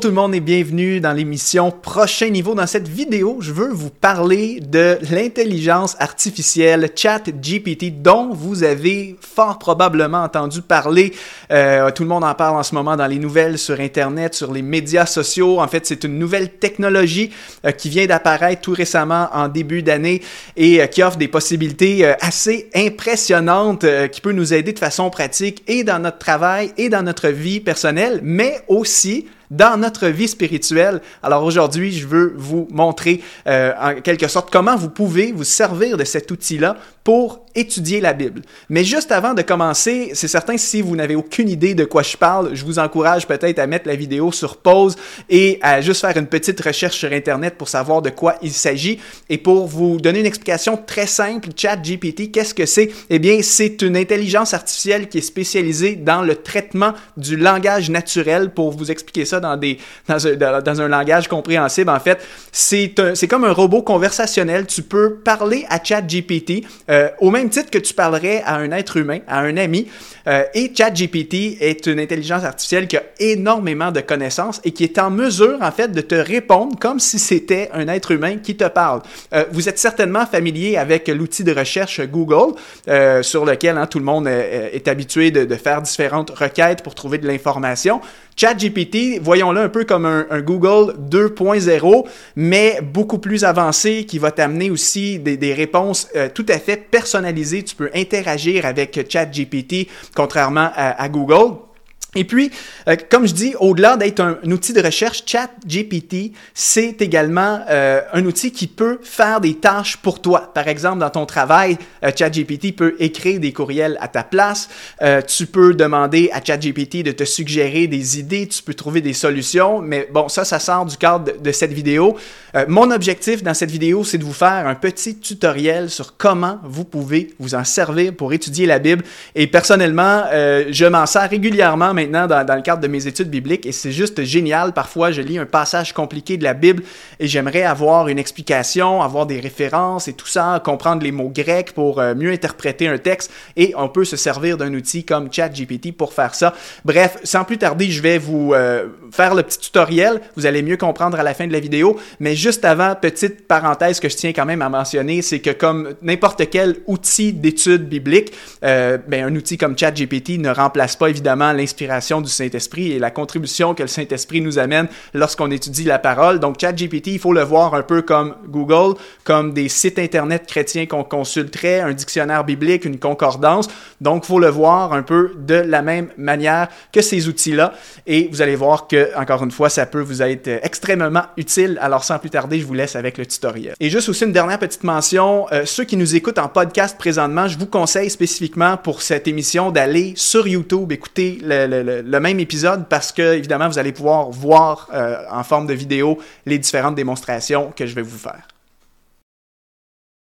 Bonjour tout le monde et bienvenue dans l'émission Prochain Niveau. Dans cette vidéo, je veux vous parler de l'intelligence artificielle ChatGPT dont vous avez fort probablement entendu parler. Euh, tout le monde en parle en ce moment dans les nouvelles sur Internet, sur les médias sociaux. En fait, c'est une nouvelle technologie euh, qui vient d'apparaître tout récemment en début d'année et euh, qui offre des possibilités assez impressionnantes qui peut nous aider de façon pratique et dans notre travail et dans notre vie personnelle, mais aussi dans notre vie spirituelle. Alors aujourd'hui, je veux vous montrer euh, en quelque sorte comment vous pouvez vous servir de cet outil-là pour étudier la Bible. Mais juste avant de commencer, c'est certain si vous n'avez aucune idée de quoi je parle, je vous encourage peut-être à mettre la vidéo sur pause et à juste faire une petite recherche sur Internet pour savoir de quoi il s'agit. Et pour vous donner une explication très simple, ChatGPT, qu'est-ce que c'est? Eh bien, c'est une intelligence artificielle qui est spécialisée dans le traitement du langage naturel. Pour vous expliquer ça dans, un, langage compréhensible, en fait, c'est comme un robot conversationnel. Tu peux parler à ChatGPT euh, au même titre que tu parlerais à un être humain, à un ami. Euh, et ChatGPT est une intelligence artificielle qui a énormément de connaissances et qui est en mesure, en fait, de te répondre comme si c'était un être humain qui te parle. Euh, vous êtes certainement familier avec l'outil de recherche Google, sur lequel hein, tout le monde est, habitué de, faire différentes requêtes pour trouver de l'information. ChatGPT, voyons-le un peu comme un, Google 2.0, mais beaucoup plus avancé, qui va t'amener aussi des, réponses euh, tout à fait personnalisées. Tu peux interagir avec ChatGPT, contrairement à Google. Et puis, euh, comme je dis, au-delà d'être un, outil de recherche, ChatGPT, c'est également euh, un outil qui peut faire des tâches pour toi. Par exemple, dans ton travail, euh, ChatGPT peut écrire des courriels à ta place. Tu peux demander à ChatGPT de te suggérer des idées. Tu peux trouver des solutions. Mais bon, ça, ça sort du cadre de, cette vidéo. Mon objectif dans cette vidéo, c'est de vous faire un petit tutoriel sur comment vous pouvez vous en servir pour étudier la Bible. Et personnellement, je m'en sers régulièrement maintenant dans, le cadre de mes études bibliques et c'est juste génial. Parfois, je lis un passage compliqué de la Bible et j'aimerais avoir une explication, avoir des références et tout ça, comprendre les mots grecs pour euh, mieux interpréter un texte et on peut se servir d'un outil comme ChatGPT pour faire ça. Bref, sans plus tarder, je vais vous euh, faire le petit tutoriel. Vous allez mieux comprendre à la fin de la vidéo. Mais juste avant, petite parenthèse que je tiens quand même à mentionner, c'est que comme n'importe quel outil d'étude biblique, euh, ben, un outil comme ChatGPT ne remplace pas évidemment l'inspiration du Saint-Esprit et la contribution que le Saint-Esprit nous amène lorsqu'on étudie la parole. Donc, ChatGPT, il faut le voir un peu comme Google, comme des sites Internet chrétiens qu'on consulterait, un dictionnaire biblique, une concordance. Donc, il faut le voir un peu de la même manière que ces outils-là. Et vous allez voir que, encore une fois, ça peut vous être extrêmement utile. Alors, sans plus tarder, je vous laisse avec le tutoriel. Et juste aussi une dernière petite mention. Euh, ceux qui nous écoutent en podcast présentement, je vous conseille spécifiquement pour cette émission d'aller sur YouTube, écouter le le, même épisode parce que, évidemment, vous allez pouvoir voir euh, en forme de vidéo les différentes démonstrations que je vais vous faire.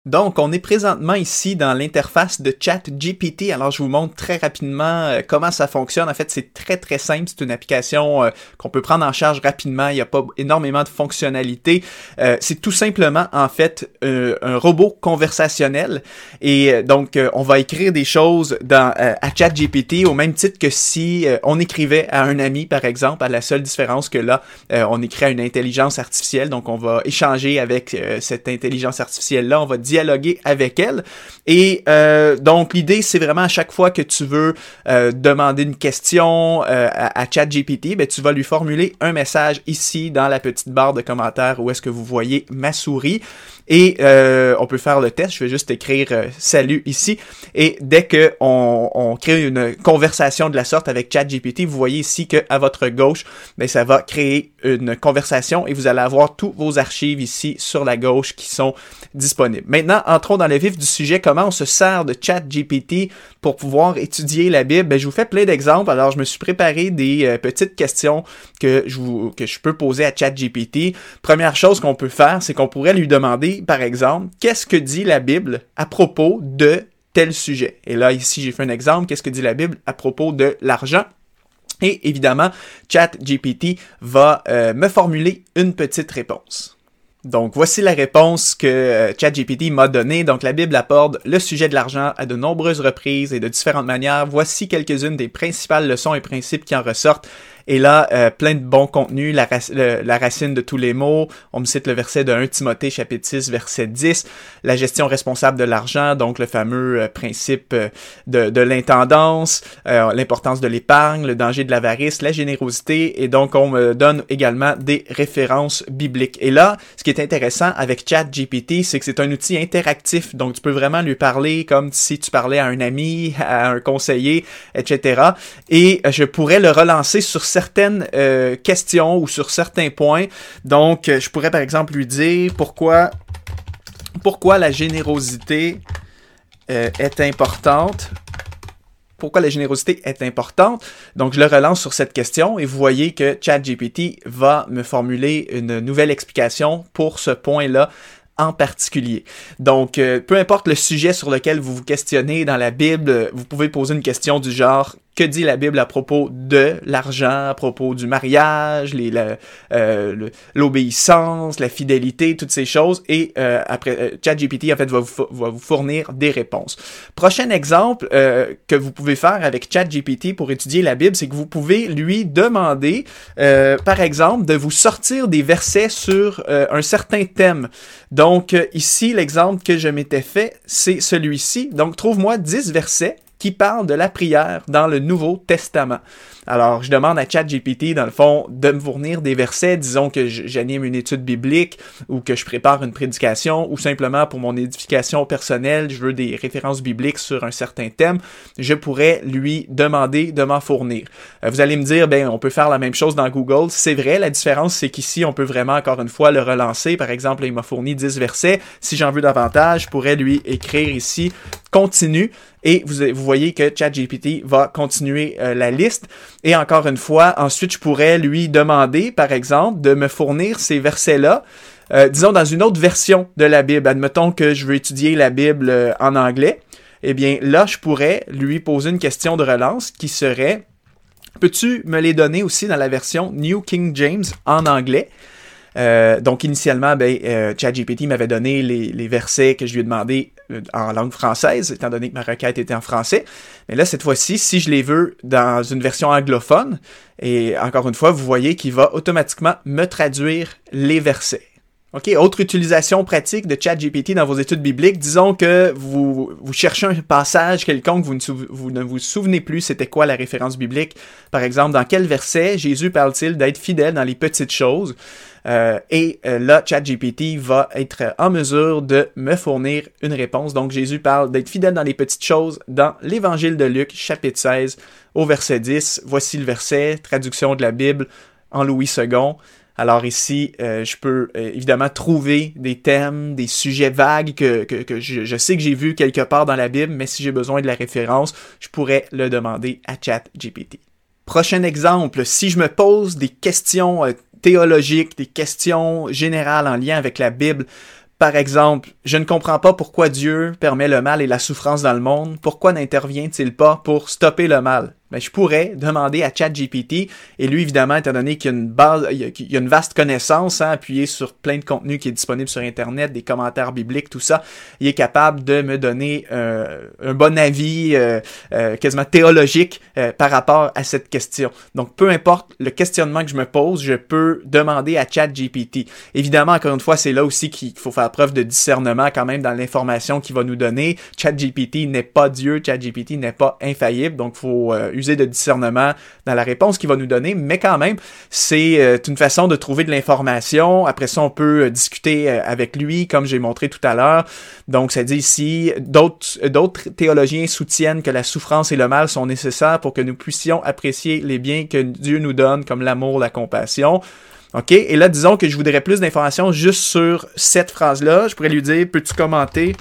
Donc, on est présentement ici dans l'interface de ChatGPT. Alors, je vous montre très rapidement euh, comment ça fonctionne. En fait, c'est très très simple. C'est une application euh, qu'on peut prendre en charge rapidement. Il n'y a pas énormément de fonctionnalités. Euh, c'est tout simplement en fait un robot conversationnel. Et donc, on va écrire des choses dans à ChatGPT au même titre que si on écrivait à un ami, par exemple. À la seule différence que là, on écrit à une intelligence artificielle. Donc, on va échanger avec cette intelligence artificielle là. On va dialoguer avec elle. Et euh, donc l'idée, c'est vraiment à chaque fois que tu veux euh, demander une question euh, à, ChatGPT, ben, tu vas lui formuler un message ici dans la petite barre de commentaires où est-ce que vous voyez ma souris. Et euh, on peut faire le test. Je vais juste écrire euh, salut ici. Et dès que on, on, crée une conversation de la sorte avec ChatGPT, vous voyez ici que à votre gauche, ben, ça va créer une conversation et vous allez avoir tous vos archives ici sur la gauche qui sont disponibles. Maintenant, entrons dans le vif du sujet. Comment on se sert de ChatGPT pour pouvoir étudier la Bible? Ben, je vous fais plein d'exemples. Alors, je me suis préparé des euh, petites questions que je, peux poser à ChatGPT. Première chose qu'on peut faire, c'est qu'on pourrait lui demander, par exemple, qu'est-ce que dit la Bible à propos de tel sujet? Et là, ici, j'ai fait un exemple. Qu'est-ce que dit la Bible à propos de l'argent? Et évidemment, ChatGPT va euh, me formuler une petite réponse. Donc, voici la réponse que euh, ChatGPT m'a donnée. Donc, la Bible aborde le sujet de l'argent à de nombreuses reprises et de différentes manières. Voici quelques-unes des principales leçons et principes qui en ressortent. Et là, euh, plein de bons contenus, la, racine de tous les mots. On me cite le verset de 1 Timothée chapitre 6 verset 10, la gestion responsable de l'argent, donc le fameux euh, principe euh, de, de l'intendance, l'importance de l'épargne, le danger de l'avarice, la générosité. Et donc, on me donne également des références bibliques. Et là, ce qui est intéressant avec ChatGPT, c'est que c'est un outil interactif. Donc, tu peux vraiment lui parler comme si tu parlais à un ami, à un conseiller, etc. Et je pourrais le relancer sur certaines euh, questions ou sur certains points. Donc, je pourrais par exemple lui dire pourquoi, la générosité euh, est importante pourquoi la générosité est importante? Donc, je le relance sur cette question et vous voyez que ChatGPT va me formuler une nouvelle explication pour ce point-là en particulier. Donc, euh, peu importe le sujet sur lequel vous vous questionnez dans la Bible, vous pouvez poser une question du genre que dit la Bible à propos de l'argent, à propos du mariage, euh, l'obéissance, la, fidélité, toutes ces choses? Et euh, après, euh, ChatGPT en fait va vous, fournir des réponses. Prochain exemple que vous pouvez faire avec ChatGPT pour étudier la Bible, c'est que vous pouvez lui demander, par exemple, de vous sortir des versets sur un certain thème. Donc ici, l'exemple que je m'étais fait, c'est celui-ci. Donc trouve-moi 10 versets qui parle de la prière dans le Nouveau Testament. Alors, je demande à ChatGPT, dans le fond, de me fournir des versets, disons que j'anime une étude biblique ou que je prépare une prédication ou simplement pour mon édification personnelle, je veux des références bibliques sur un certain thème, je pourrais lui demander de m'en fournir. Euh, vous allez me dire, ben, on peut faire la même chose dans Google. C'est vrai, la différence, c'est qu'ici, on peut vraiment, encore une fois, le relancer. Par exemple, il m'a fourni 10 versets. Si j'en veux davantage, je pourrais lui écrire ici, continue, et vous, vous voyez que ChatGPT va continuer euh, la liste. Et encore une fois, ensuite, je pourrais lui demander, par exemple, de me fournir ces versets-là, euh, disons dans une autre version de la Bible. Admettons que je veux étudier la Bible euh, en anglais. Eh bien, là, je pourrais lui poser une question de relance qui serait Peux-tu me les donner aussi dans la version New King James en anglais? Euh, donc initialement, ben, euh, ChatGPT m'avait donné les, les, versets que je lui ai demandé en langue française, étant donné que ma requête était en français. Mais là, cette fois-ci, si je les veux dans une version anglophone, et encore une fois, vous voyez qu'il va automatiquement me traduire les versets. OK, autre utilisation pratique de ChatGPT dans vos études bibliques. Disons que vous, vous cherchez un passage quelconque, vous ne, vous ne vous souvenez plus c'était quoi la référence biblique. Par exemple, dans quel verset Jésus parle-t-il d'être fidèle dans les petites choses? Euh, et euh, là, ChatGPT va être en mesure de me fournir une réponse. Donc, Jésus parle d'être fidèle dans les petites choses dans l'Évangile de Luc, chapitre 16, au verset 10. Voici le verset, traduction de la Bible en Louis II. Alors ici, euh, je peux évidemment trouver des thèmes, des sujets vagues que, je, sais que j'ai vu quelque part dans la Bible, mais si j'ai besoin de la référence, je pourrais le demander à ChatGPT. Prochain exemple, si je me pose des questions théologiques, des questions générales en lien avec la Bible. Par exemple, je ne comprends pas pourquoi Dieu permet le mal et la souffrance dans le monde. Pourquoi n'intervient-il pas pour stopper le mal? Ben, je pourrais demander à ChatGPT, et lui, évidemment, étant donné qu'il y a une base, il y a, une vaste connaissance, hein, appuyée sur plein de contenu qui est disponible sur Internet, des commentaires bibliques, tout ça, il est capable de me donner euh, un bon avis euh, euh, quasiment théologique par rapport à cette question. Donc, peu importe le questionnement que je me pose, je peux demander à ChatGPT. Évidemment, encore une fois, c'est là aussi qu'il faut faire preuve de discernement quand même dans l'information qu'il va nous donner. ChatGPT n'est pas Dieu, ChatGPT n'est pas infaillible, donc faut de discernement dans la réponse qu'il va nous donner, mais quand même, c'est euh, une façon de trouver de l'information. Après ça, on peut euh, discuter euh, avec lui, comme j'ai montré tout à l'heure. Donc, ça dit ici, d'autres théologiens soutiennent que la souffrance et le mal sont nécessaires pour que nous puissions apprécier les biens que Dieu nous donne, comme l'amour, la compassion. OK? Et là, disons que je voudrais plus d'informations juste sur cette phrase-là. Je pourrais lui dire, peux-tu commenter?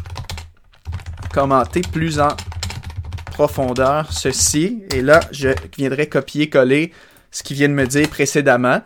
Commenter plus en profondeur ceci. Et là, je viendrai copier-coller ce qu'il vient de me dire précédemment.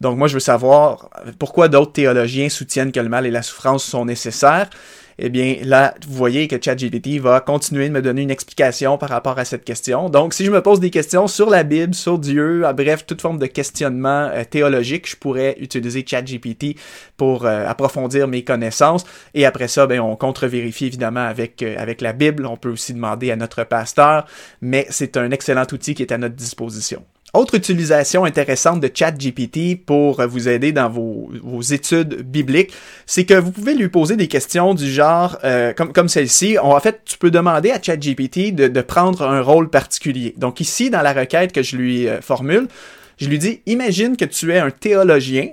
Donc moi, je veux savoir pourquoi d'autres théologiens soutiennent que le mal et la souffrance sont nécessaires eh bien là, vous voyez que ChatGPT va continuer de me donner une explication par rapport à cette question. Donc, si je me pose des questions sur la Bible, sur Dieu, à bref, toute forme de questionnement euh, théologique, je pourrais utiliser ChatGPT pour euh, approfondir mes connaissances. Et après ça, ben, on contre-vérifie évidemment avec, euh, avec la Bible. On peut aussi demander à notre pasteur, mais c'est un excellent outil qui est à notre disposition. Autre utilisation intéressante de ChatGPT pour vous aider dans vos, études bibliques, c'est que vous pouvez lui poser des questions du genre euh, comme, celle-ci. En fait, tu peux demander à ChatGPT de, de prendre un rôle particulier. Donc ici, dans la requête que je lui euh, formule, je lui dis, imagine que tu es un théologien.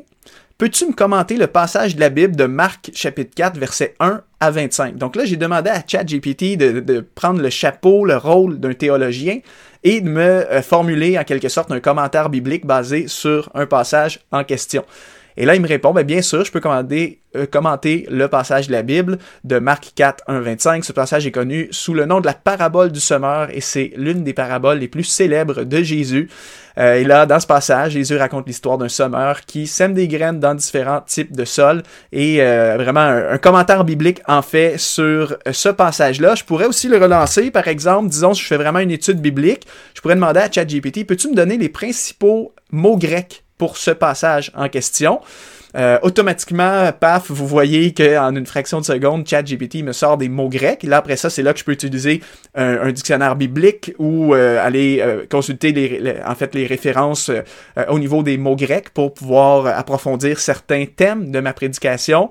Peux-tu me commenter le passage de la Bible de Marc chapitre 4, verset 1 à 25? Donc là, j'ai demandé à ChatGPT de, de prendre le chapeau, le rôle d'un théologien et de me euh, formuler en quelque sorte un commentaire biblique basé sur un passage en question. Et là, il me répond, ben, bien sûr, je peux commander, euh, commenter le passage de la Bible de Marc 4, 1, 25. Ce passage est connu sous le nom de la parabole du semeur et c'est l'une des paraboles les plus célèbres de Jésus. Euh, et là, dans ce passage, Jésus raconte l'histoire d'un semeur qui sème des graines dans différents types de sols et euh, vraiment un, commentaire biblique en fait sur ce passage-là. Je pourrais aussi le relancer, par exemple, disons, si je fais vraiment une étude biblique, je pourrais demander à ChatGPT, peux-tu me donner les principaux mots grecs? Pour ce passage en question. Euh, automatiquement, paf, vous voyez qu'en une fraction de seconde, ChatGPT me sort des mots grecs. Là, après ça, c'est là que je peux utiliser un, dictionnaire biblique ou euh, aller euh, consulter les, en fait les références au niveau des mots grecs pour pouvoir approfondir certains thèmes de ma prédication.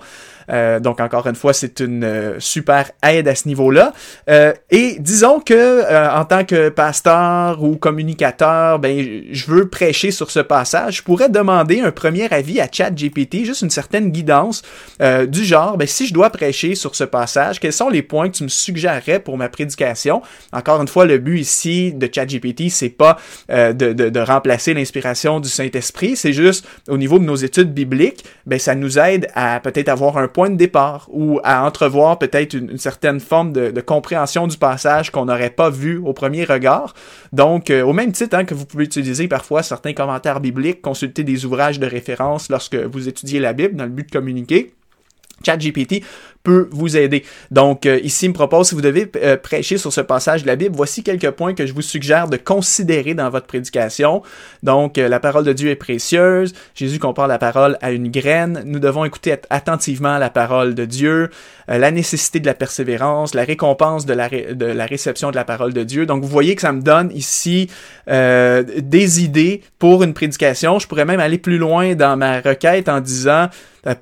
Euh, donc encore une fois, c'est une euh, super aide à ce niveau-là. Euh, et disons que en tant que pasteur ou communicateur, ben je veux prêcher sur ce passage, je pourrais demander un premier avis à ChatGPT, juste une certaine guidance du genre, ben si je dois prêcher sur ce passage, quels sont les points que tu me suggérerais pour ma prédication? Encore une fois, le but ici de ChatGPT, c'est pas de, de, de remplacer l'inspiration du Saint-Esprit, c'est juste au niveau de nos études bibliques, ben ça nous aide à peut-être avoir un point de départ ou à entrevoir peut-être une, certaine forme de, compréhension du passage qu'on n'aurait pas vu au premier regard. Donc, euh, au même titre hein, que vous pouvez utiliser parfois certains commentaires bibliques, consulter des ouvrages de référence lorsque vous étudiez la Bible dans le but de communiquer. ChatGPT peut vous aider. Donc euh, ici, il me propose, si vous devez euh, prêcher sur ce passage de la Bible, voici quelques points que je vous suggère de considérer dans votre prédication. Donc, euh, la parole de Dieu est précieuse. Jésus compare la parole à une graine. Nous devons écouter attentivement la parole de Dieu, la nécessité de la persévérance, la récompense de la, de la réception de la parole de Dieu. Donc, vous voyez que ça me donne ici des idées pour une prédication. Je pourrais même aller plus loin dans ma requête en disant,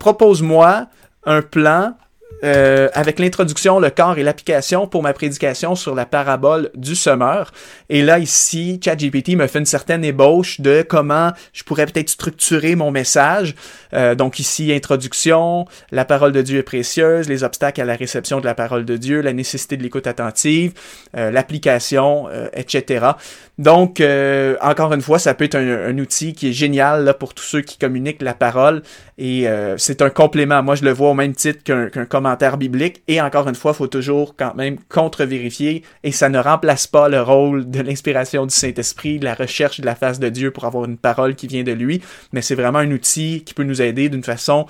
propose-moi un plan euh, avec l'introduction, le corps et l'application pour ma prédication sur la parabole du semeur. Et là, ici, ChatGPT me fait une certaine ébauche de comment je pourrais peut-être structurer mon message. Euh, donc ici, introduction, la parole de Dieu est précieuse, les obstacles à la réception de la parole de Dieu, la nécessité de l'écoute attentive, euh, l'application, etc. Donc, encore une fois, ça peut être un, outil qui est génial là, pour tous ceux qui communiquent la parole et c'est un complément. Moi, je le vois au même titre qu'un commentaire biblique. Et encore une fois, il faut toujours quand même contre-vérifier. Et ça ne remplace pas le rôle de l'inspiration du Saint-Esprit, de la recherche de la face de Dieu pour avoir une parole qui vient de lui. Mais c'est vraiment un outil qui peut nous aider d'une façon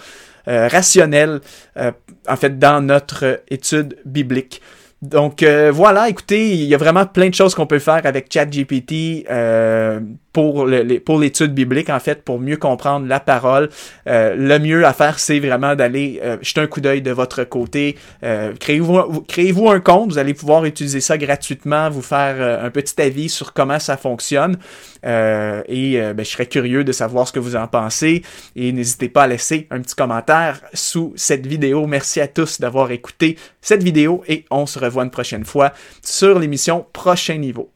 euh, rationnelle, euh, en fait, dans notre étude biblique. Donc euh, voilà, écoutez, il y a vraiment plein de choses qu'on peut faire avec ChatGPT euh, pour le, pour l'étude biblique en fait, pour mieux comprendre la parole. Euh, le mieux à faire, c'est vraiment d'aller euh, jeter un coup d'œil de votre côté. créez-vous créez-vous un compte, vous allez pouvoir utiliser ça gratuitement, vous faire un petit avis sur comment ça fonctionne. et ben, je serais curieux de savoir ce que vous en pensez. Et n'hésitez pas à laisser un petit commentaire sous cette vidéo. Merci à tous d'avoir écouté cette vidéo et on se revoit une prochaine fois sur l'émission Prochain Niveau.